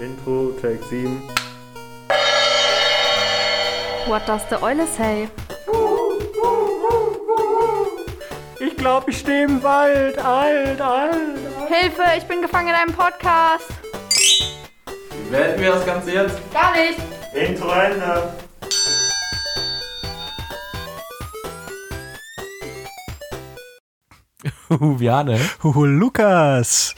Intro, Take 7. What does the Eule say? Ich glaube, ich stehe im Wald. Alt, alt, alt. Hilfe, ich bin gefangen in einem Podcast. Wie beenden wir das Ganze jetzt? Gar nicht. Intro Ende. Huviane, Huhu, Lukas.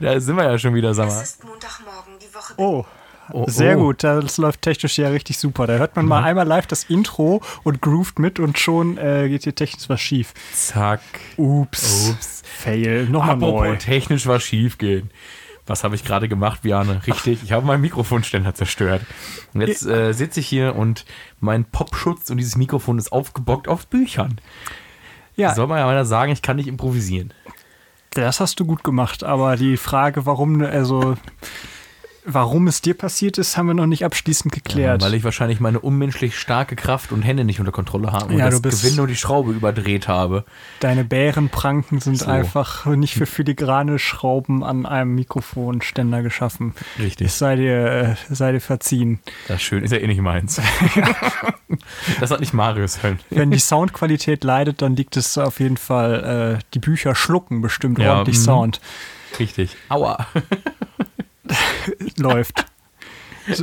da sind wir ja schon wieder, sag mal. ist Montagmorgen, die Woche Oh, Oh, sehr oh. gut. Das läuft technisch ja richtig super. Da hört man mal einmal live das Intro und groovt mit und schon äh, geht hier technisch was schief. Zack. Ups. Ups. Fail. Nochmal Apropos neu. technisch was schief gehen. Was habe ich gerade gemacht, Viane? Richtig, ich habe meinen Mikrofonständer zerstört. Und jetzt äh, sitze ich hier und mein Popschutz und dieses Mikrofon ist aufgebockt auf Büchern. Ja, Soll man ja mal sagen, ich kann nicht improvisieren. das hast du gut gemacht. Aber die Frage, warum, also, warum es dir passiert ist, haben wir noch nicht abschließend geklärt. Weil ich wahrscheinlich meine unmenschlich starke Kraft und Hände nicht unter Kontrolle habe und Ja, das Gewinn und die Schraube überdreht habe. Deine Bärenpranken sind So. einfach nicht für filigrane Schrauben an einem Mikrofonständer geschaffen. Richtig. Es sei dir, äh, sei dir verziehen. Das ist schön, ist ja eh nicht meins. das hat nicht Marius hören. Wenn die Soundqualität leidet, dann liegt es auf jeden Fall, äh, die Bücher schlucken bestimmt Ja, ordentlich mhm. Sound. Richtig. Aua. Läuft.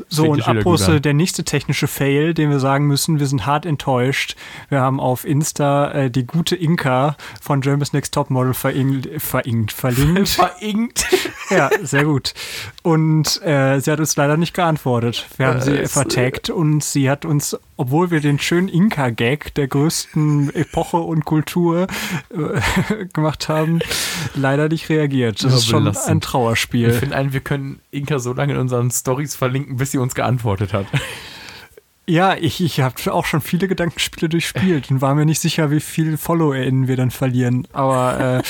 So, und an. der nächste technische Fail, den wir sagen müssen, wir sind hart enttäuscht. Wir haben auf Insta äh, die gute Inka von Germany's Next Topmodel verinkt, verinkt, verlinkt. Verinkt. ja, sehr gut. Und äh, sie hat uns leider nicht geantwortet. Wir haben sie Es- vertagt und sie hat uns, obwohl wir den schönen Inka-Gag der größten Epoche und Kultur äh, gemacht haben, leider nicht reagiert. Das Ja, ist schon belastend. ein Ich Trauerspiel. finde einen, wir können Inka so lange in unseren Stories verlinken, bis sie uns geantwortet hat. Ja, ich, ich habe auch schon viele Gedankenspiele durchspielt und war mir nicht sicher, wie viel FollowerInnen wir dann verlieren. Aber äh,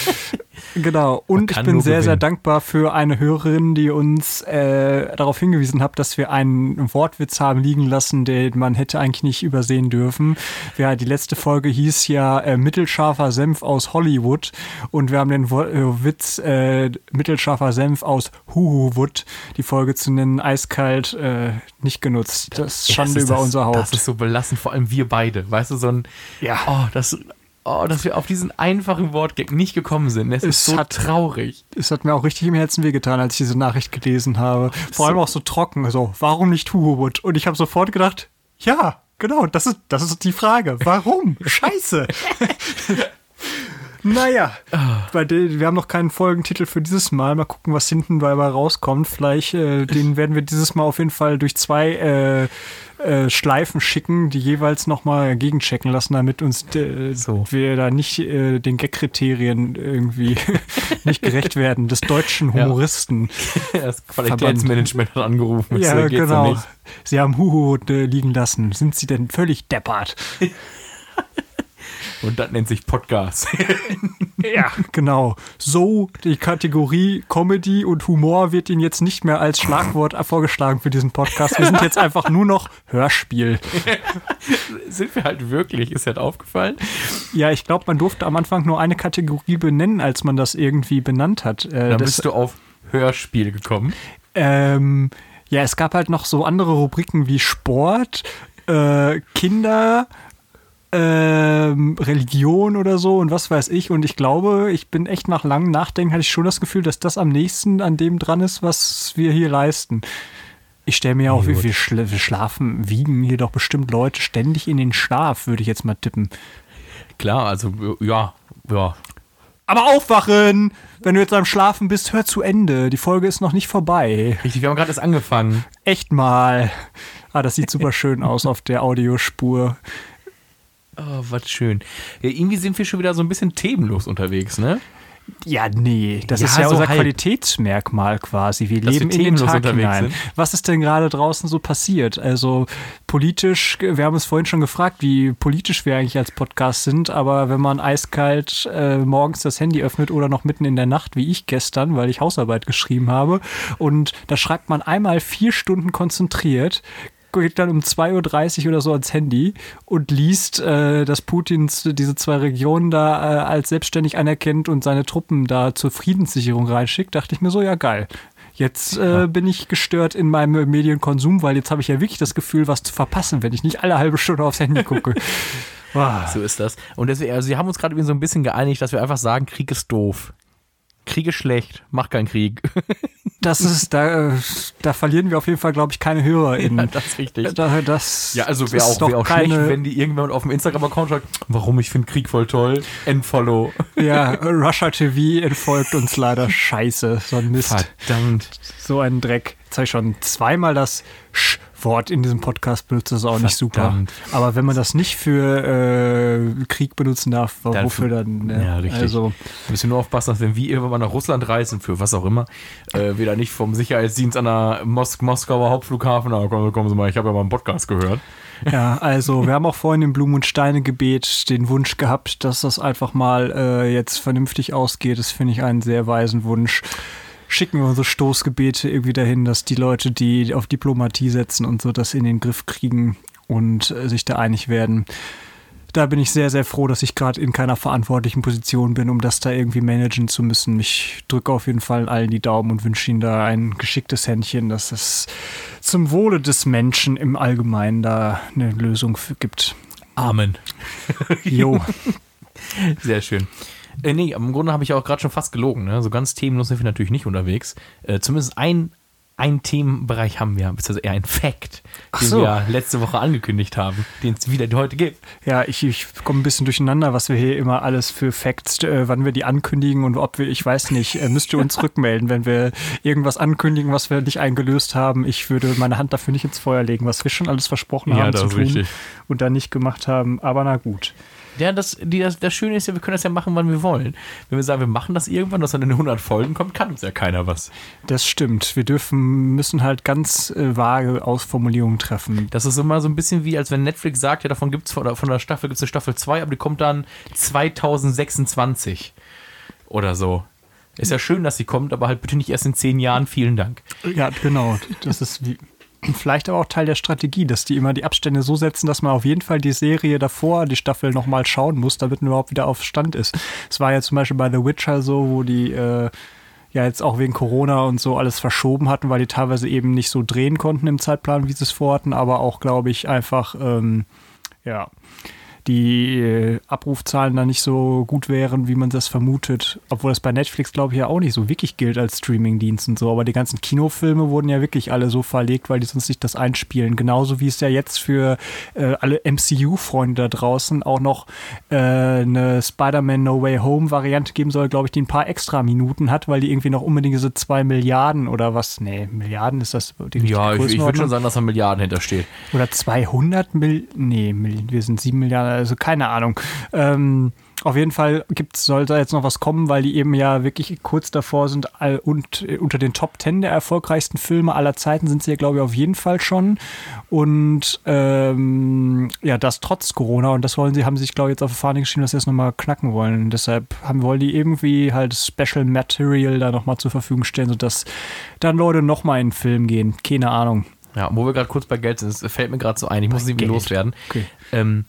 genau. Und ich bin sehr, sehr gewinnen. dankbar für eine Hörerin, die uns äh, darauf hingewiesen hat, dass wir einen Wortwitz haben liegen lassen, den man hätte eigentlich nicht übersehen dürfen. Ja, die letzte Folge hieß ja äh, mittelscharfer Senf aus Hollywood und wir haben den Wo äh, Witz äh, mittelscharfer Senf aus Huhuwood, die Folge zu nennen, eiskalt äh, nicht genutzt. Das ist Schande über das, unser Haupt. Das ist so belastend, vor allem wir beide. Weißt du, so ein. Ja. Oh, das. Oh, dass wir auf diesen einfachen Wortgag nicht gekommen sind. Es, ist Es so hat- traurig. Es hat mir auch richtig im Herzen wehgetan, als ich diese Nachricht gelesen habe. Vor allem auch so trocken. So, warum nicht Huhuwood? Und ich habe sofort gedacht, ja, genau, das ist, das ist die Frage. Warum? Scheiße. naja, den, wir haben noch keinen Folgentitel für dieses Mal. Mal gucken, was hinten dabei rauskommt. Vielleicht, äh, den werden wir dieses Mal auf jeden Fall durch zwei äh, äh, Schleifen schicken, die jeweils nochmal gegenchecken lassen, damit uns äh, So. wir da nicht äh, den Gag-Kriterien irgendwie nicht gerecht werden, des deutschen Humoristen. Das Qualitätsmanagement hat angerufen. Das Ja, so genau. nicht. Sie haben Huhu äh, liegen lassen. Sind Sie denn völlig deppert? Und das nennt sich Podcast. Ja, genau. So, die Kategorie Comedy und Humor wird Ihnen jetzt nicht mehr als Schlagwort vorgeschlagen für diesen Podcast. Wir sind jetzt einfach nur noch Hörspiel. Sind wir halt wirklich? Ist das aufgefallen? Ja, ich glaube, man durfte am Anfang nur eine Kategorie benennen, als man das irgendwie benannt hat. Äh, Dann bist du auf Hörspiel gekommen. ähm, ja, es gab halt noch so andere Rubriken wie Sport, äh, Kinder, ähm, Religion oder so und was weiß ich. Und ich glaube, ich bin echt nach langem Nachdenken, hatte ich schon das Gefühl, dass das am nächsten an dem dran ist, was wir hier leisten. Ich stelle mir auch, wie wir, wir schlafen, wiegen hier doch bestimmt Leute ständig in den Schlaf, würde ich jetzt mal tippen. Klar, also ja, ja. Aber aufwachen! Wenn du jetzt am Schlafen bist, hör zu Ende. Die Folge ist noch nicht vorbei. Richtig, wir haben gerade erst angefangen. Echt mal. Ah, das sieht super schön aus auf der Audiospur. Oh, was schön. Ja, irgendwie sind wir schon wieder so ein bisschen themenlos unterwegs, ne? Ja, nee, das Ja, ist ja so unser halb. Qualitätsmerkmal quasi. Wir Dass wir leben in den Tag unterwegs hinein. sind. Was ist denn gerade draußen so passiert? Also politisch, wir haben uns vorhin schon gefragt, wie politisch wir eigentlich als Podcast sind, aber wenn man eiskalt äh, morgens das Handy öffnet oder noch mitten in der Nacht, wie ich gestern, weil ich Hausarbeit geschrieben habe, und da schreibt man einmal vier Stunden konzentriert, geht dann um 2.30 Uhr oder so ans Handy und liest, äh, dass Putin diese zwei Regionen da äh, als selbstständig anerkennt und seine Truppen da zur Friedenssicherung reinschickt, dachte ich mir so, ja geil. Jetzt äh, bin ich gestört in meinem Medienkonsum, weil jetzt habe ich ja wirklich das Gefühl, was zu verpassen, wenn ich nicht alle halbe Stunde aufs Handy gucke. Wow. So ist das. Und deswegen, also, sie haben uns gerade so ein bisschen geeinigt, dass wir einfach sagen, Krieg ist doof. Krieg ist schlecht, mach keinen Krieg. Das ist, da, da verlieren wir auf jeden Fall, glaube ich, keine HörerInnen. Ja, das ist richtig. Da, das, Ja, also wäre auch, doch wär auch keine, schlecht, wenn die irgendjemand auf dem Instagram-Account schreibt, warum ich finde Krieg voll toll, Endfollow. Ja, Russia TV entfolgt uns leider scheiße. So ein Mist. Verdammt. So ein Dreck. Jetzt habe ich schon zweimal das Sch-Wort in diesem Podcast benutzt. Das ist auch nicht super. Verdammt. Aber wenn man das nicht für äh, Krieg benutzen darf, Dann wofür für- dann? ne? Ja, richtig. Also, Wir müssen nur aufpassen, dass wenn wir irgendwann mal nach Russland reisen, für was auch immer, äh, wir da nicht vom Sicherheitsdienst an der Mos Moskauer Hauptflughafen, na kommen, kommen Sie mal, ich habe ja mal einen Podcast gehört. ja, also wir haben auch vorhin im Blumen- und Steine-Gebet den Wunsch gehabt, dass das einfach mal äh, jetzt vernünftig ausgeht. Das finde ich einen sehr weisen Wunsch. Schicken wir unsere Stoßgebete irgendwie dahin, dass die Leute, die auf Diplomatie setzen und so, das in den Griff kriegen und äh, sich da einig werden. Da bin ich sehr, sehr froh, dass ich gerade in keiner verantwortlichen Position bin, um das da irgendwie managen zu müssen. Ich drücke auf jeden Fall allen die Daumen und wünsche ihnen da ein geschicktes Händchen, dass es zum Wohle des Menschen im Allgemeinen da eine Lösung gibt. Amen. Jo. Sehr schön. Äh, nee, im Grunde habe ich auch gerade schon fast gelogen. Ne? So ganz themenlos sind wir natürlich nicht unterwegs. Äh, zumindest ein, ein Themenbereich haben wir, beziehungsweise eher ein Fact, Ach den so. wir letzte Woche angekündigt haben, den es wieder heute gibt. Ja, ich, ich komme ein bisschen durcheinander, was wir hier immer alles für Facts, äh, wann wir die ankündigen und ob wir, ich weiß nicht, äh, müsst ihr uns rückmelden, wenn wir irgendwas ankündigen, was wir nicht eingelöst haben. Ich würde meine Hand dafür nicht ins Feuer legen, was wir schon alles versprochen Ja, haben zu tun richtig. und dann nicht gemacht haben. Aber na gut. Ja, das, die, das, das Schöne ist ja, wir können das ja machen, wann wir wollen. Wenn wir sagen, wir machen das irgendwann, dass dann in den 100 Folgen kommt, kann uns ja keiner was. Das stimmt. Wir dürfen, müssen halt ganz äh, vage Ausformulierungen treffen. Das ist immer so ein bisschen wie, als wenn Netflix sagt, ja, davon gibt es von, der- von der Staffel gibt's eine Staffel 2, aber die kommt dann 2026 oder so. Ist ja schön, dass sie kommt, aber halt bitte nicht erst in 10 Jahren. Vielen Dank. Ja, genau. Das ist wie. Vielleicht aber auch Teil der Strategie, dass die immer die Abstände so setzen, dass man auf jeden Fall die Serie davor, die Staffel nochmal schauen muss, damit man überhaupt wieder auf Stand ist. Es war ja zum Beispiel bei The Witcher so, wo die äh, ja jetzt auch wegen Corona und so alles verschoben hatten, weil die teilweise eben nicht so drehen konnten im Zeitplan, wie sie es vorhatten, aber auch, glaube ich, einfach ähm, ja die äh, Abrufzahlen da nicht so gut wären, wie man das vermutet. Obwohl das bei Netflix, glaube ich, ja auch nicht so wirklich gilt als Streamingdienst und so. Aber die ganzen Kinofilme wurden ja wirklich alle so verlegt, weil die sonst nicht das einspielen. Genauso wie es ja jetzt für äh, alle MCU-Freunde da draußen auch noch äh, eine Spider-Man No Way Home-Variante geben soll, glaube ich, die ein paar extra Minuten hat, weil die irgendwie noch unbedingt diese zwei Milliarden oder was, nee, Milliarden ist das die richtige Ja, ich, ich würde schon sagen, dass da Milliarden hintersteht. Oder 200 Mill... Nee, wir sind 7 Milliarden, also keine Ahnung. Ähm, auf jeden Fall gibt's, soll da jetzt noch was kommen, weil die eben ja wirklich kurz davor sind all, und äh, unter den Top 10 der erfolgreichsten Filme aller Zeiten sind sie ja, glaube ich, auf jeden Fall schon. Und ähm, ja, das trotz Corona und das wollen sie, haben sie sich, glaube ich, jetzt auf die Fahne geschrieben, dass sie das nochmal knacken wollen. Und deshalb haben, wollen die irgendwie halt Special Material da nochmal zur Verfügung stellen, sodass dann Leute nochmal in den Film gehen. Keine Ahnung. Ja, wo wir gerade kurz bei Geld sind, es fällt mir gerade so ein, ich muss es irgendwie Geld. loswerden. Okay. Ähm,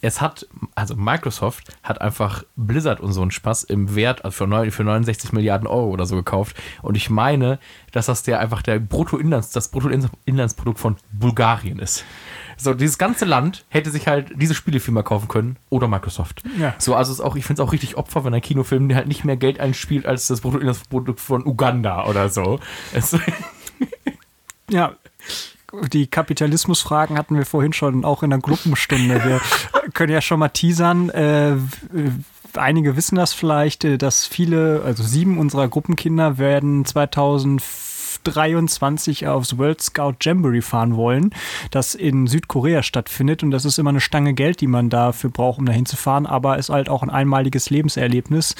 es hat, also Microsoft hat einfach Blizzard und so einen Spaß im Wert also für, neun, für 69 Milliarden Euro oder so gekauft. Und ich meine, dass das der einfach der Bruttoinlands, das Bruttoinlandsprodukt von Bulgarien ist. So, dieses ganze Land hätte sich halt diese Spielefirma kaufen können oder Microsoft. Ja. So, also ist auch, ich finde es auch richtig Opfer, wenn ein Kinofilm halt nicht mehr Geld einspielt als das Bruttoinlandsprodukt von Uganda oder so. Es, Ja, die Kapitalismusfragen hatten wir vorhin schon auch in der Gruppenstunde. Wir können ja schon mal teasern. Äh, einige wissen das vielleicht, äh, dass viele, also sieben unserer Gruppenkinder werden 2023 aufs World Scout Jamboree fahren wollen, das in Südkorea stattfindet. Und das ist immer eine Stange Geld, die man dafür braucht, um dahin zu fahren, aber ist halt auch ein einmaliges Lebenserlebnis.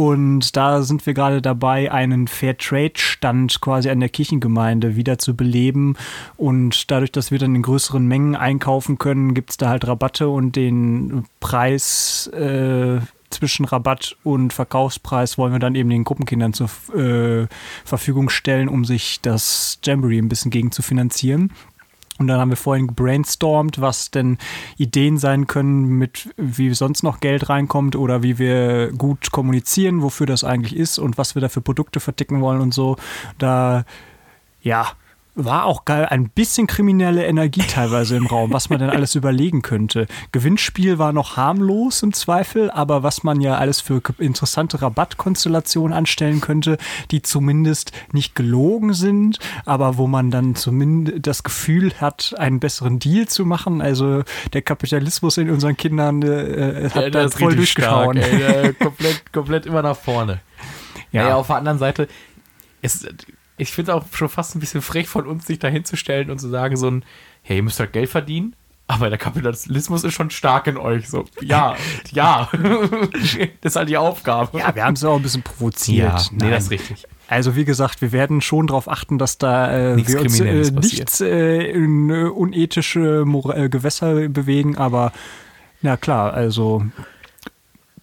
Und da sind wir gerade dabei, einen Fairtrade-Stand quasi an der Kirchengemeinde wieder zu beleben. Und dadurch, dass wir dann in größeren Mengen einkaufen können, gibt es da halt Rabatte und den Preis äh, zwischen Rabatt und Verkaufspreis wollen wir dann eben den Gruppenkindern zur äh, Verfügung stellen, um sich das Jamboree ein bisschen gegen zu finanzieren. Und dann haben wir vorhin gebrainstormt, was denn Ideen sein können, mit wie sonst noch Geld reinkommt oder wie wir gut kommunizieren, wofür das eigentlich ist und was wir da für Produkte verticken wollen und so. Da, ja, war auch geil, ein bisschen kriminelle Energie teilweise im Raum, was man denn alles überlegen könnte. Gewinnspiel war noch harmlos im Zweifel, aber was man ja alles für interessante Rabattkonstellationen anstellen könnte, die zumindest nicht gelogen sind, aber wo man dann zumindest das Gefühl hat, einen besseren Deal zu machen. Also der Kapitalismus in unseren Kindern äh, hat Ja, da voll äh, komplett, komplett immer nach vorne. Ja. Ja. auf der anderen Seite, ist, ich finde es auch schon fast ein bisschen frech von uns, sich da hinzustellen und zu sagen, so ein, hey, ihr müsst halt Geld verdienen, aber der Kapitalismus ist schon stark in euch. So, ja, ja. das ist halt die Aufgabe. Ja, wir haben es auch ein bisschen provoziert. nee, Nein. das ist richtig. Also wie gesagt, wir werden schon darauf achten, dass da äh, Nichts wir uns äh, nichts äh, in äh, unethische äh, Gewässer bewegen, aber na klar, also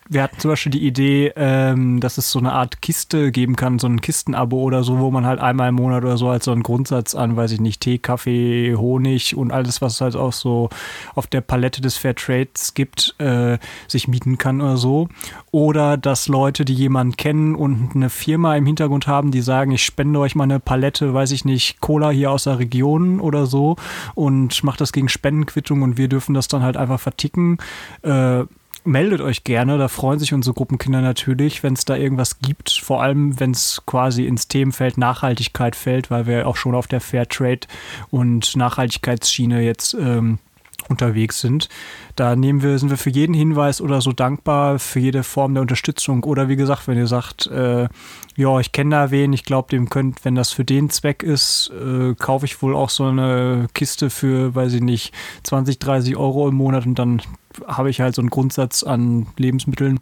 wir hatten zum Beispiel die Idee, ähm, dass es so eine Art Kiste geben kann, so ein Kistenabo oder so, wo man halt einmal im Monat oder so als so einen Grundsatz an, weiß ich nicht, Tee, Kaffee, Honig und alles, was es halt auch so auf der Palette des Fairtrades gibt, äh, sich mieten kann oder so. Oder dass Leute, die jemanden kennen und eine Firma im Hintergrund haben, die sagen, ich spende euch mal eine Palette, weiß ich nicht, Cola hier aus der Region oder so und macht das gegen Spendenquittung und wir dürfen das dann halt einfach verticken. Äh, meldet euch gerne, da freuen sich unsere Gruppenkinder natürlich, wenn es da irgendwas gibt, vor allem wenn es quasi ins Themenfeld Nachhaltigkeit fällt, weil wir auch schon auf der Fairtrade und Nachhaltigkeitsschiene jetzt ähm, unterwegs sind. Da nehmen wir, sind wir für jeden Hinweis oder so dankbar, für jede Form der Unterstützung. Oder wie gesagt, wenn ihr sagt, äh, ja, ich kenne da wen, ich glaube, dem könnt, wenn das für den Zweck ist, äh, kaufe ich wohl auch so eine Kiste für, weiß ich nicht, 20, 30 Euro im Monat und dann habe ich halt so einen Grundsatz an Lebensmitteln.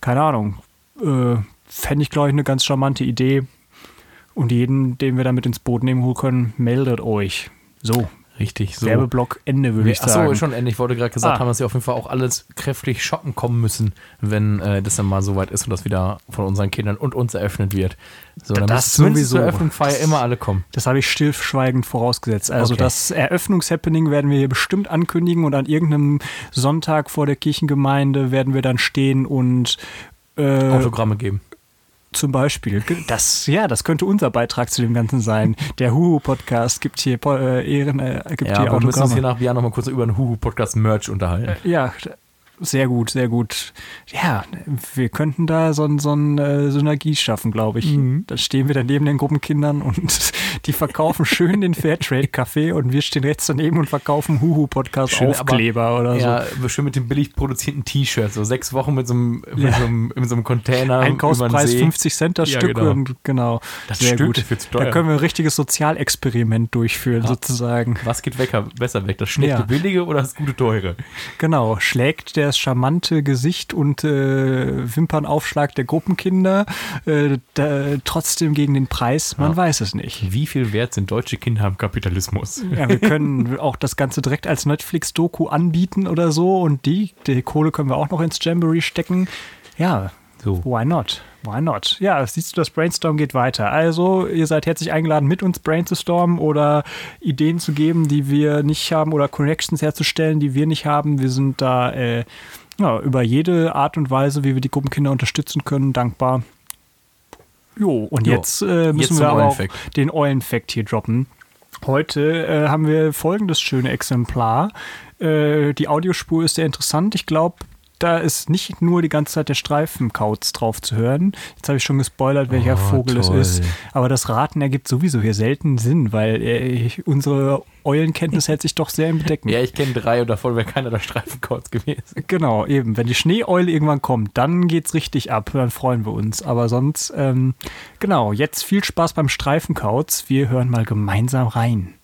Keine Ahnung. Äh, Fände ich, glaube ich, eine ganz charmante Idee. Und jeden, den wir damit ins Boot nehmen können, meldet euch. So, Richtig, so. Werbeblock Ende, würde ich Achso, sagen. schon Ende. Ich wollte gerade gesagt Ah. haben, dass wir auf jeden Fall auch alles kräftig shoppen kommen müssen, wenn äh, das dann mal soweit ist und das wieder von unseren Kindern und uns eröffnet wird. So, dann Das müssen zumindest sowieso. zur Eröffnungsfeier immer alle kommen. Das habe ich stillschweigend vorausgesetzt. Also Okay. das Eröffnungshappening werden wir hier bestimmt ankündigen und an irgendeinem Sonntag vor der Kirchengemeinde werden wir dann stehen und äh, Autogramme geben. Zum Beispiel, das, ja, das könnte unser Beitrag zu dem Ganzen sein. Der Huhu-Podcast gibt hier äh, Ehren, äh, gibt Ja, hier wir müssen uns hier nach Jahr nochmal kurz über den Huhu-Podcast-Merch unterhalten. Ja, sehr gut, sehr gut. Ja, wir könnten da so, so eine Synergie schaffen, glaube ich. Mhm. Da stehen wir dann neben den Gruppenkindern und die verkaufen schön den Fairtrade-Kaffee und wir stehen rechts daneben und verkaufen Huhu-Podcast-Aufkleber oder so. Ja, schön mit dem billig produzierten T-Shirt. So sechs Wochen mit so einem, mit so einem, mit so einem Container. Einkaufspreis See. 50 Cent das Ja, Stück genau. und genau. Das sehr stimmt, gut. Da können wir ein richtiges Sozialexperiment durchführen, Ja. sozusagen. Was geht weg, besser weg? Das schlechte Ja. billige oder das gute teure? Genau, schlägt das charmante Gesicht und äh, Wimpernaufschlag der Gruppenkinder äh, da, trotzdem gegen den Preis? Man Ja. weiß es nicht. Wie viel wert sind deutsche Kinder am Kapitalismus? Ja, wir können auch das Ganze direkt als Netflix-Doku anbieten oder so und die, die Kohle können wir auch noch ins Jamboree stecken. Ja, So. why not? Why not? Ja, siehst du, das Brainstorm geht weiter. Also, ihr seid herzlich eingeladen, mit uns brainstormen oder Ideen zu geben, die wir nicht haben oder Connections herzustellen, die wir nicht haben. Wir sind da äh, ja, über jede Art und Weise, wie wir die Gruppenkinder unterstützen können, dankbar. Jo, und Jo. jetzt äh, müssen Jetzt wir aber auch den Eulenfact hier droppen. Heute äh, haben wir folgendes schöne Exemplar. Äh, die Audiospur ist sehr interessant. Ich glaube, da ist nicht nur die ganze Zeit der Streifenkauz drauf zu hören. Jetzt habe ich schon gespoilert, welcher Oh, Vogel toll. es ist. Aber das Raten ergibt sowieso hier selten Sinn, weil äh, unsere Eulenkenntnis hält sich doch sehr im Bedecken. Ja, ich kenne drei und davon wäre keiner der Streifenkauz gewesen. Genau, eben. Wenn die Schneeeule irgendwann kommt, dann geht's richtig ab. Dann freuen wir uns. Aber sonst, ähm, genau, jetzt viel Spaß beim Streifenkauz. Wir hören mal gemeinsam rein.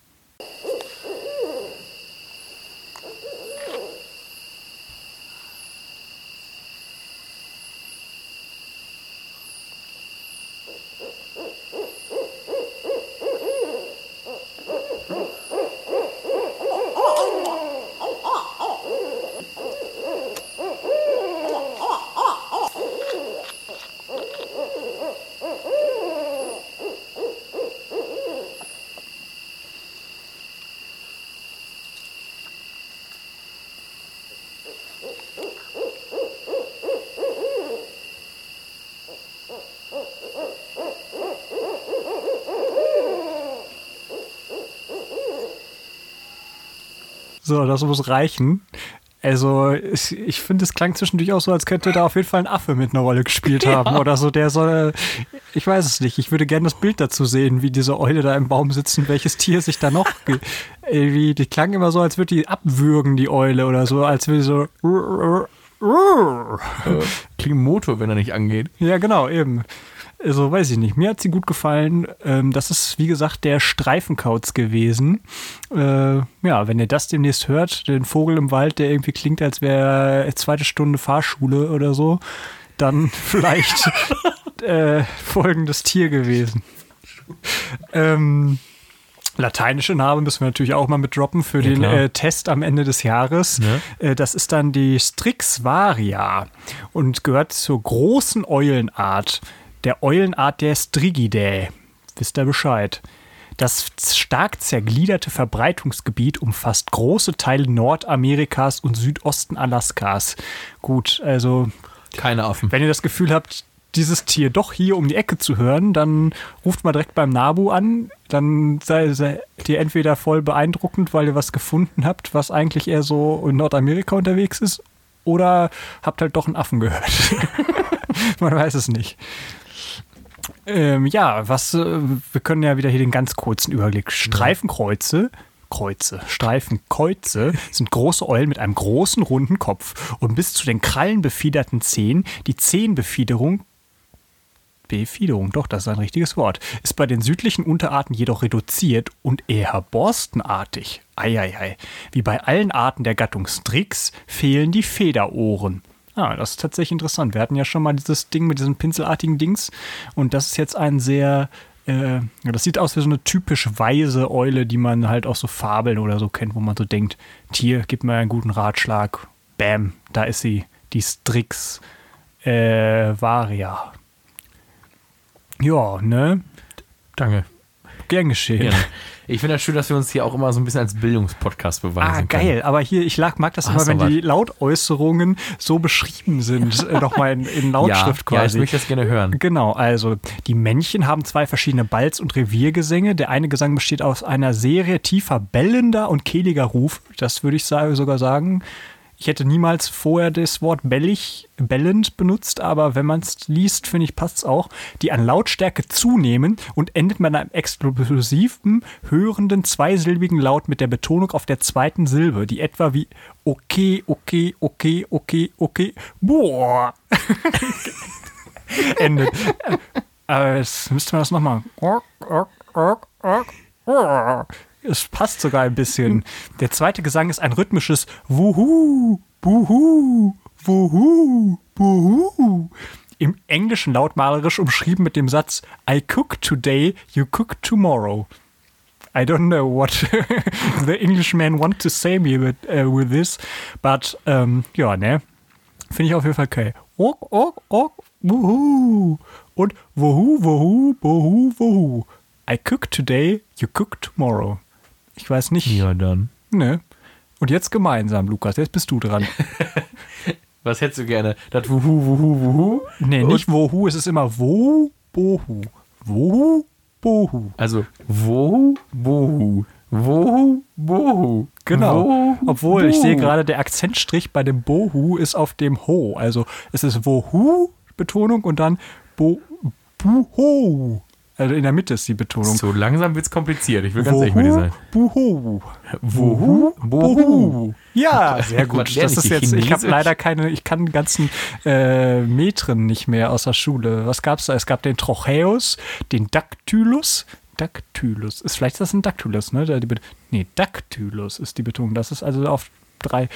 So, das muss reichen. Also, ich, finde, es klang zwischendurch auch so, als könnte da auf jeden Fall ein Affe mit einer Rolle gespielt haben oder so. Der soll, ich weiß es nicht. Ich würde gerne das Bild dazu sehen, wie diese Eule da im Baum sitzt und welches Tier sich da noch. ge- Irgendwie, die klang immer so, als würde die abwürgen, die Eule oder so, als würde so. Klingt ein Motor, wenn er nicht angeht. Ja, genau, eben. Also, weiß ich nicht. Mir hat sie gut gefallen. Ähm, das ist, wie gesagt, der Streifenkauz gewesen. Äh, ja, wenn ihr das demnächst hört, den Vogel im Wald, der irgendwie klingt, als wäre zweite Stunde Fahrschule oder so, dann vielleicht äh, folgendes Tier gewesen. Ähm, lateinische Name müssen wir natürlich auch mal mit droppen für Ja, den äh, Test am Ende des Jahres. Ne? Äh, das ist dann die Strix varia und gehört zur großen Eulenart, der Eulenart der Strigidae. Wisst ihr Bescheid? Das stark zergliederte Verbreitungsgebiet umfasst große Teile Nordamerikas und Südosten Alaskas. Gut, also Keine Affen. wenn ihr das Gefühl habt, dieses Tier doch hier um die Ecke zu hören, dann ruft mal direkt beim Nabu an. Dann seid ihr entweder voll beeindruckend, weil ihr was gefunden habt, was eigentlich eher so in Nordamerika unterwegs ist, oder habt halt doch einen Affen gehört. Man weiß es nicht. Ähm, ja, was, äh, wir können ja wieder hier den ganz kurzen Überblick. Streifenkreuze, Kreuze, Streifenkreuze sind große Eulen mit einem großen runden Kopf und bis zu den krallenbefiederten Zehen. Die Zehenbefiederung Befiederung, doch, das ist ein richtiges Wort, ist bei den südlichen Unterarten jedoch reduziert und eher borstenartig. Eieiei. Wie bei allen Arten der Gattung Strix fehlen die Federohren. Ah, das ist tatsächlich interessant. Wir hatten ja schon mal dieses Ding mit diesen pinselartigen Dings und das ist jetzt ein sehr, äh, das sieht aus wie so eine typisch weise Eule, die man halt aus so Fabeln oder so kennt, wo man so denkt, Tier, gib mir einen guten Ratschlag. Bam, da ist sie, die Strix äh, Varia. Ja, ne? Danke. Gern geschehen. Gerne. Ich finde das schön, dass wir uns hier auch immer so ein bisschen als Bildungspodcast beweisen Ah, können. geil. Aber hier, ich lag, mag das Ah, immer, wenn die Lautäußerungen so beschrieben sind, äh, nochmal in, in Ja, Lautschrift ja, ich quasi. möchte das gerne hören. Genau, also die Männchen haben zwei verschiedene Balz- und Reviergesänge. Der eine Gesang besteht aus einer Serie tiefer bellender und kehliger Ruf. Das würde ich sogar sagen. Ich hätte niemals vorher das Wort bellig, bellend benutzt, aber wenn man es liest, finde ich, passt es auch. Die an Lautstärke zunehmen und endet mit einem explosiven, hörenden, zweisilbigen Laut mit der Betonung auf der zweiten Silbe, die etwa wie okay, okay, okay, okay, okay, boah endet. Aber jetzt müsste man das nochmal. Es passt sogar ein bisschen. Der zweite Gesang ist ein rhythmisches Wuhu, Buhu, Wuhu, Buhu. Im Englischen lautmalerisch umschrieben mit dem Satz I cook today, you cook tomorrow. I don't know what the Englishmen want to say me with, uh, with this, but um, ja, ne? Finde ich auf jeden Fall geil. Ok, ok, ok, wuhu. Und wuhu, wuhu, wuhu, wuhu. I cook today, you cook tomorrow. Ich weiß nicht. Ja, dann. Ne. Und jetzt gemeinsam, Lukas. Jetzt bist du dran. Was hättest du gerne? Das Wuhu, Wuhu, Wuhu? Nee, nicht wohu, es ist immer wo, bohu. Wohu, bohu. Also, Wohu, Bohu. Wohu, Bohu. Genau. Wohu, Obwohl, ich sehe Bohu. gerade, der Akzentstrich bei dem Bohu ist auf dem Ho. Also es ist Wohu, Betonung, und dann Bo, Buho. Also in der Mitte ist die Betonung. So langsam wird's kompliziert. Ich will ganz ehrlich mit dir sein. Buhu. Wohu, Bohu. Ja, sehr gut. Das ist jetzt, ich habe leider keine, ich kann ganzen äh, Metren nicht mehr aus der Schule. Was gab's da? Es gab den Trocheus, den Dactylus. Dactylus. Ist vielleicht ist das ein Dactylus, ne? Die, nee, Dactylus ist die Betonung. Das ist also auf drei.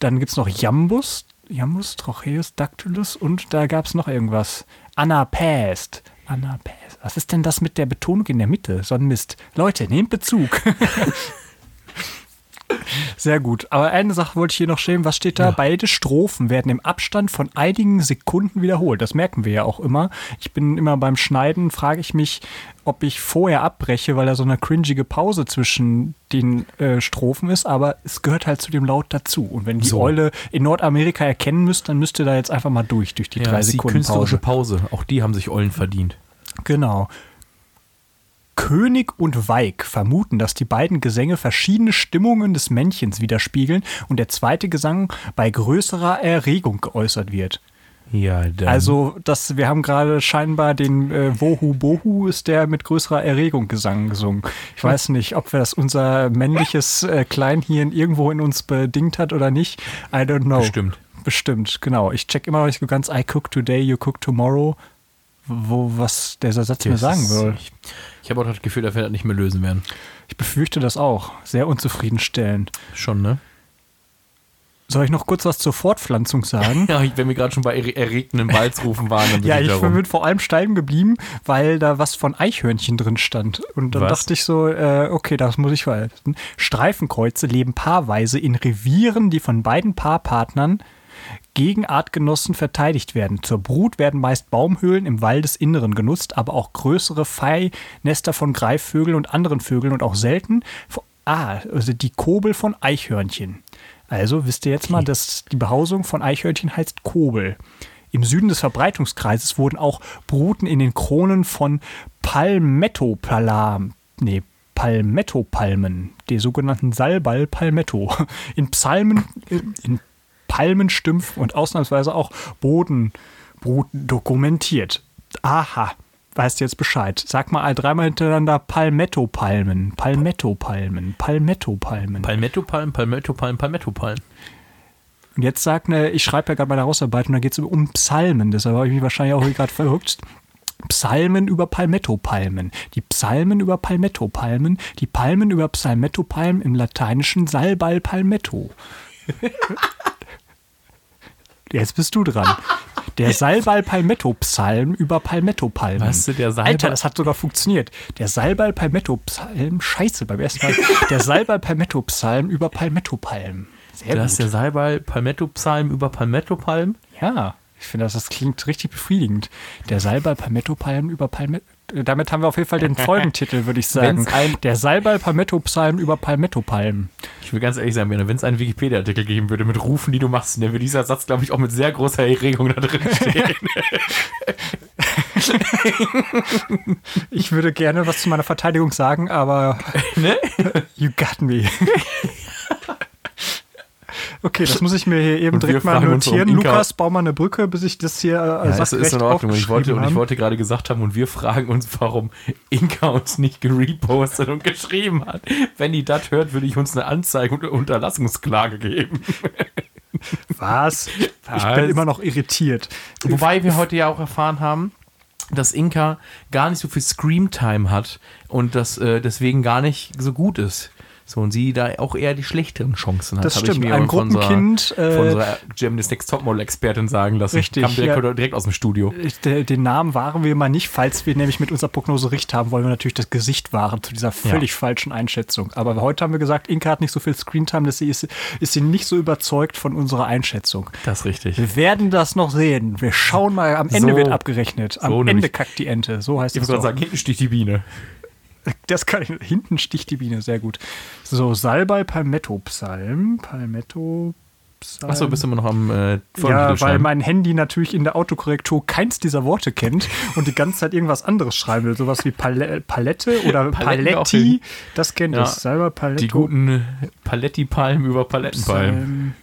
Dann gibt's noch Jambus. Jambus, Trocheus, Dactylus und da gab's noch irgendwas. Anapest. Anapest. Was ist denn das mit der Betonung in der Mitte? So ein Mist. Leute, nehmt Bezug. Sehr gut. Aber eine Sache wollte ich hier noch stellen. Was steht da? Beide Strophen werden im Abstand von einigen Sekunden wiederholt. Das merken wir ja auch immer. Ich bin immer beim Schneiden, frage ich mich, ob ich vorher abbreche, weil da so eine cringige Pause zwischen den äh, Strophen ist. Aber es gehört halt zu dem Laut dazu. Und wenn die So. Eule in Nordamerika erkennen müsst, dann müsst ihr da jetzt einfach mal durch, durch die Ja, drei ist die Sekunden künstlerische Pause. Pause. Auch die haben sich Eulen verdient. Genau. König und Weig vermuten, dass die beiden Gesänge verschiedene Stimmungen des Männchens widerspiegeln und der zweite Gesang bei größerer Erregung geäußert wird. Ja, dann. Also, das, wir haben gerade scheinbar den äh, Wohu Bohu ist der mit größerer Erregung Gesang gesungen. Ich weiß nicht, ob wir das unser männliches äh, Kleinhirn irgendwo in uns bedingt hat oder nicht. I don't know. Bestimmt. Bestimmt, genau. Ich check immer noch nicht so ganz I cook today, you cook tomorrow, wo was dieser Satz mir Das sagen ist- will. Ich, ich habe auch das Gefühl, dass wir das nicht mehr lösen werden. Ich befürchte das auch. Sehr unzufriedenstellend. Schon, ne? Soll ich noch kurz was zur Fortpflanzung sagen? Ja, wenn wir gerade schon bei erre- erregten Walzrufen waren, dann bin Ja, ich ich bin vor allem steil geblieben, weil da was von Eichhörnchen drin stand. Und dann Was? dachte ich so, äh, okay, das muss ich verhalten. Streifenkreuze leben paarweise in Revieren, die von beiden Paarpartnern gegen Artgenossen verteidigt werden. Zur Brut werden meist Baumhöhlen im Waldesinneren genutzt, aber auch größere Pfeilnester von Greifvögeln und anderen Vögeln und auch selten, ah, also die Kobel von Eichhörnchen. Also wisst ihr jetzt mal, dass die Behausung von Eichhörnchen heißt Kobel. Im Süden des Verbreitungskreises wurden auch Bruten in den Kronen von Palmetto-Palam, nee, Palmetto-Palmen, der sogenannten Salbal-Palmetto, in Psalmen, in Palmenstümpfen und ausnahmsweise auch Bodenbruten dokumentiert. Aha, weißt du jetzt Bescheid. Sag mal dreimal hintereinander Palmetto-Palmen, Palmetto-Palmen, Palmetto-Palmen. Palmettopalm, Palmettopalm, Palmettopalm. Und jetzt sagt ne, ich schreibe ja gerade meine Hausarbeit und da geht es um Psalmen. Deshalb habe ich mich wahrscheinlich auch gerade verrückt. Psalmen über Palmetto-Palmen. Die Psalmen über Palmetto-Palmen. Die Palmen über Psalmetto-Palmen im lateinischen Salbal Palmetto. Jetzt bist du dran. Der Salbal Palmetto Psalm über Palmetto Palmen. Was, der Salbal- Alter, das hat sogar funktioniert. Der Salbal Palmetto Psalm, scheiße, beim ersten Mal. Der Salbal Palmetto Psalm über Palmetto Palmen. Sehr ist gut. der Salbal Palmetto-Psalm über Palmettopalm. Ja, ich finde, das, das klingt richtig befriedigend. Der Salbal Palmetto Palm über Palmetto. Damit haben wir auf jeden Fall den Folgentitel, würde ich sagen. Ein- der Salbal Palmetto Psalm über Palmetto Palm. Ich will ganz ehrlich sein, wenn es einen Wikipedia-Artikel geben würde mit Rufen, die du machst, dann würde dieser Satz, glaube ich, auch mit sehr großer Erregung da drin stehen. Ich würde gerne was zu meiner Verteidigung sagen, aber ne? you got me. Okay, das muss ich mir hier eben direkt mal notieren. Lukas, bau mal eine Brücke, bis ich das hier äh, Ja, ist, ist in Ordnung. Und ich wollte, und ich wollte gerade gesagt haben, und wir fragen uns, warum Inka uns nicht gerepostet und geschrieben hat. Wenn die das hört, würde ich uns eine Anzeige und Unterlassungsklage geben. Was? Ich Was? bin immer noch irritiert. Wobei wir heute ja auch erfahren haben, dass Inka gar nicht so viel Screamtime hat und das äh, deswegen gar nicht so gut ist. So, und sie da auch eher die schlechteren Chancen hat. Das stimmt. Ich mir Ein von unserer- Gruppenkind, äh, von unserer Germany's Next Topmodel-Expertin sagen lassen. Richtig, Kam direkt, ja. direkt aus dem Studio. Ich- de- Den Namen wahren wir mal nicht. Falls wir nämlich mit unserer Prognose recht haben, wollen wir natürlich das Gesicht wahren zu dieser völlig falschen Einschätzung. Aber heute haben wir gesagt, Inka hat nicht so viel Screentime, dass sie ist, ist sie nicht so überzeugt von unserer Einschätzung. Das ist richtig. Wir werden das noch sehen. Wir schauen mal. Am Ende So. wird abgerechnet. Am So Ende kackt die Ente. So heißt Ich es muss gerade doch. sagen, hinten sticht die Biene. Das kann ich. Hinten sticht die Biene. Sehr gut. So, Salbei Palmetto Psalm. Palmetto Psalm. Achso, bist du immer noch am äh, Ja, weil mein Handy natürlich in der Autokorrektur keins dieser Worte kennt und die ganze Zeit irgendwas anderes schreiben will. Sowas wie Pal Palette oder Paletten Paletti. Das kennt Ja. es. Salbei Paletto. Die guten Paletti-Palmen über Palettenpalmen.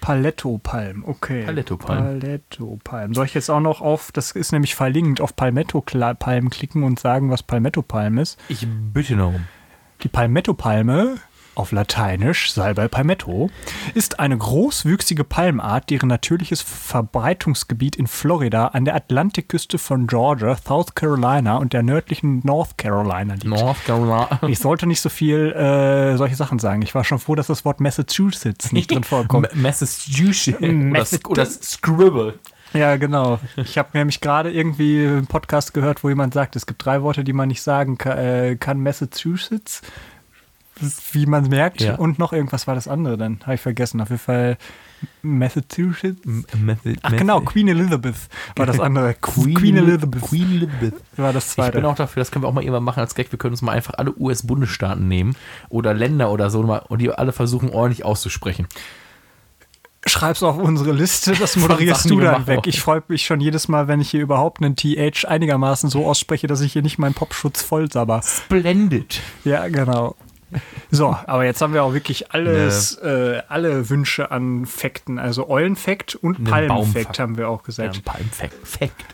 Paletto-Palm, okay. Paletto-Palm. Paletto-Palm. Soll ich jetzt auch noch auf, das ist nämlich verlinkt, auf Palmetto-Palm klicken und sagen, was Palmetto-Palm ist? Ich bitte darum. Die Palmetto-Palme, auf Lateinisch Salbei palmetto, ist eine großwüchsige Palmart, deren natürliches Verbreitungsgebiet in Florida an der Atlantikküste von Georgia, South Carolina und der nördlichen North Carolina liegt. North Carolina. Ich sollte nicht so viel äh, solche Sachen sagen. Ich war schon froh, dass das Wort Massachusetts nicht drin vorkommt. Massachusetts. oder, Massachusetts. oder Scribble. Ja, genau. Ich habe nämlich gerade irgendwie einen Podcast gehört, wo jemand sagt, es gibt drei Worte, die man nicht sagen kann, äh, Massachusetts, wie man merkt. Ja. Und noch irgendwas war das andere dann. Habe ich vergessen. Auf jeden Fall Massachusetts. Method, Ach genau, Queen Elizabeth war das andere. Queen, Elizabeth Queen Elizabeth. war das Ich zweite. bin auch dafür, das können wir auch mal irgendwann machen als Gag. Wir können uns mal einfach alle US-Bundesstaaten nehmen oder Länder oder so und die alle versuchen ordentlich auszusprechen. Schreib's auf unsere Liste, das moderierst Sachen, du dann weg. Ich freue mich schon jedes Mal, wenn ich hier überhaupt einen TH einigermaßen so ausspreche, dass ich hier nicht meinen Popschutz voll sabber. Splendid. Ja, genau. So, aber jetzt haben wir auch wirklich alles, äh, alle Wünsche an Fakten. Also Eulenfakt und Einen Palmenfakt haben wir auch Ja, gesagt. Palmfakt. Fact.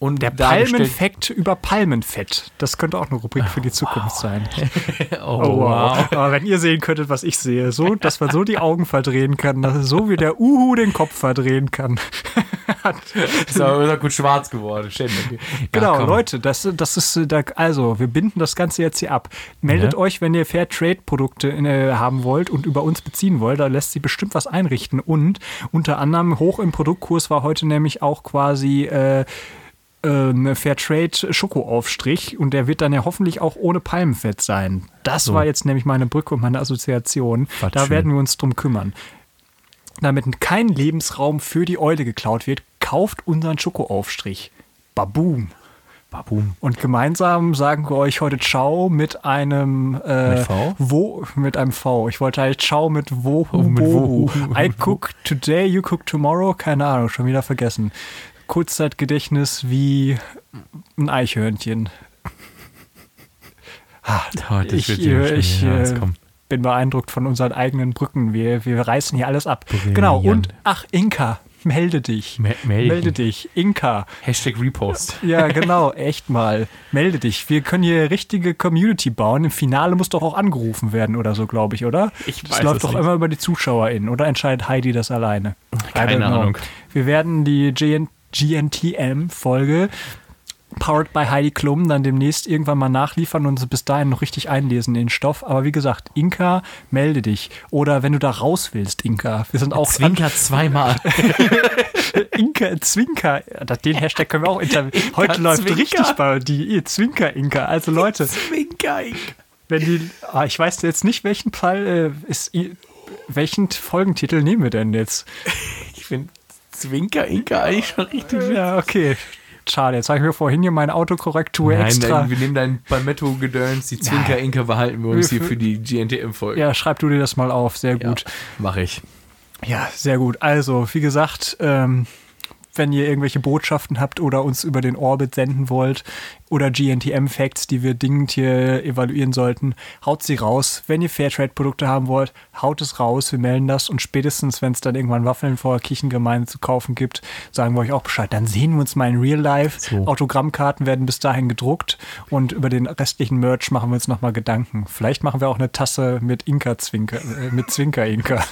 Und Der Palmenfakt über Palmenfett. Das könnte auch eine Rubrik für die Zukunft sein. Oh, Oh, wow. wow. Aber wenn ihr sehen könntet, was ich sehe, so, dass man so die Augen verdrehen kann, dass so wie der Uhu den Kopf verdrehen kann. Ist aber ist auch gut schwarz geworden. Schön. Okay. Ja, Genau, komm. Leute, das, das ist äh, da, also, wir binden das Ganze jetzt hier ab. Meldet Ja. euch, wenn ihr Fairtrade-Produkte äh, haben wollt und über uns beziehen wollt, da lässt sie bestimmt was einrichten. Und unter anderem hoch im Produktkurs war heute nämlich auch quasi äh, ähm, Fairtrade Schokoaufstrich und der wird dann ja hoffentlich auch ohne Palmenfett sein. Das So. war jetzt nämlich meine Brücke und meine Assoziation. Was da schön. werden wir uns drum kümmern. Damit kein Lebensraum für die Eule geklaut wird, kauft unseren Schokoaufstrich. Baboom. Babum. Und gemeinsam sagen wir euch heute Ciao mit einem äh, Mit V? Wo mit einem V. Ich wollte halt Ciao mit Wo. Oh, mit Wohu. I cook today, you cook tomorrow. Keine Ahnung, schon wieder vergessen. Kurzzeitgedächtnis wie ein Eichhörnchen. Ah, Oh, das ich wird ja bin beeindruckt von unseren eigenen Brücken. Wir, wir reißen hier alles ab. Genau. Und ach, Inka, melde dich. Me- melden. Melde dich. Inka. Hashtag Repost. Ja, genau, echt mal. Melde dich. Wir können hier richtige Community bauen. Im Finale muss doch auch angerufen werden oder so, glaube ich, oder? Ich das weiß läuft es doch nicht. immer über die ZuschauerInnen. Oder entscheidet Heidi das alleine? Keine. Ahnung. Wir werden die GN GNTM-Folge Powered by Heidi Klum dann demnächst irgendwann mal nachliefern und bis dahin noch richtig einlesen in den Stoff. Aber wie gesagt, Inka, melde dich. Oder wenn du da raus willst, Inka. Wir sind auch Zwinker zweimal. Inka, Zwinker. Den Hashtag können wir auch inter Heute läuft Zwinker. richtig bei die Zwinker Inka. Also Leute, Zwinker. wenn die, ah, ich weiß jetzt nicht, welchen Fall äh, ist, welchen Folgentitel nehmen wir denn jetzt? Ich finde Zwinker Inka eigentlich schon richtig. Ja, okay. Schade, jetzt habe ich mir vorhin hier meine Autokorrektur Nein, extra. nein, wir nehmen dein Palmetto-Gedöns, die Zwinker Inka behalten wir uns hier für die GNTM-Folge. ja, schreib du dir das mal auf, sehr gut. Mach ich. Ja, sehr gut. Also, wie gesagt, ähm, wenn ihr irgendwelche Botschaften habt oder uns über den Orbit senden wollt oder GNTM-Facts, die wir dringend hier evaluieren sollten, haut sie raus. Wenn ihr Fairtrade-Produkte haben wollt, haut es raus. Wir melden das und spätestens, wenn es dann irgendwann Waffeln vor der Kirchengemeinde zu kaufen gibt, sagen wir euch auch Bescheid. Dann sehen wir uns mal in Real Life. So. Autogrammkarten werden bis dahin gedruckt und über den restlichen Merch machen wir uns nochmal Gedanken. Vielleicht machen wir auch eine Tasse mit Inka-Zwinker, äh, mit Zwinker-Inka.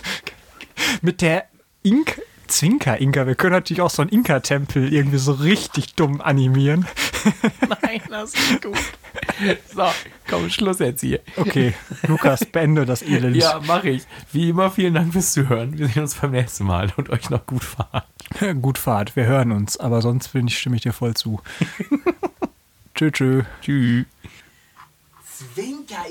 mit der Ink Zwinker-Inka. Wir können natürlich auch so einen Inka-Tempel irgendwie so richtig dumm animieren. Nein, das ist gut. So, komm, Schluss jetzt hier. Okay, Lukas, beende das Elend. Ja, mache ich. Wie immer, vielen Dank fürs Zuhören. Wir sehen uns beim nächsten Mal und euch noch gut fahren. Gut Fahrt, wir hören uns, aber sonst bin ich, stimme ich dir voll zu. tschö, tschö. Tschüss. Zwinker,